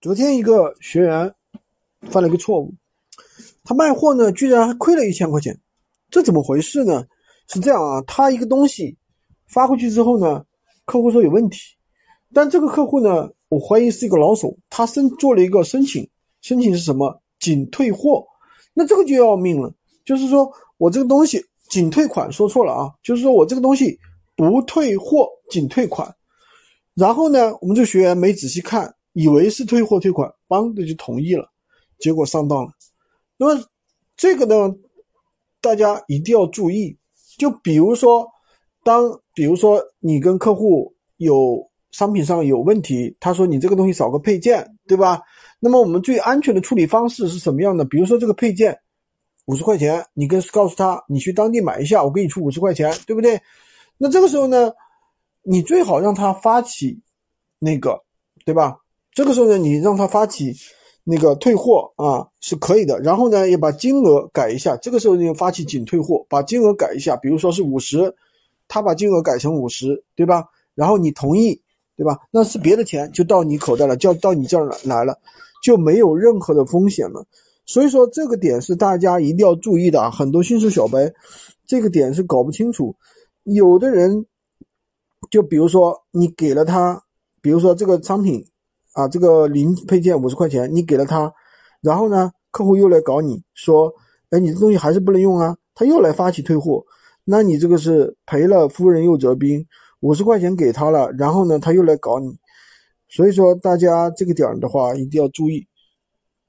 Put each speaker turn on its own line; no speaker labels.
昨天一个学员犯了一个错误，他卖货呢，居然还亏了一千块钱，这怎么回事呢？是这样啊，他一个东西发过去之后呢，客户说有问题，但这个客户呢，我怀疑是一个老手，他申做了一个申请，申请是什么？仅退货，那这个就要命了，就是说我这个东西仅退款，说错了啊，就是说我这个东西不退货，仅退款，然后呢，我们这学员没仔细看。以为是退货退款，帮的就同意了，结果上当了。那么这个呢，大家一定要注意。就比如说，当比如说你跟客户有商品上有问题，他说你这个东西少个配件，对吧？那么我们最安全的处理方式是什么样的？比如说这个配件五十块钱，你跟告诉他，你去当地买一下，我给你出五十块钱，对不对？那这个时候呢，你最好让他发起那个，对吧？这个时候呢，你让他发起那个退货啊是可以的，然后呢，也把金额改一下。这个时候你发起仅退货，把金额改一下，比如说是五十，他把金额改成五十，对吧？然后你同意，对吧？那是别的钱就到你口袋了，就到你这儿来了，就没有任何的风险了。所以说这个点是大家一定要注意的啊！很多新手小白这个点是搞不清楚，有的人就比如说你给了他，比如说这个商品。啊，这个零配件五十块钱，你给了他，然后呢，客户又来搞你说，哎，你这东西还是不能用啊，他又来发起退货，那你这个是赔了夫人又折兵，五十块钱给他了，然后呢，他又来搞你，所以说大家这个点儿的话一定要注意。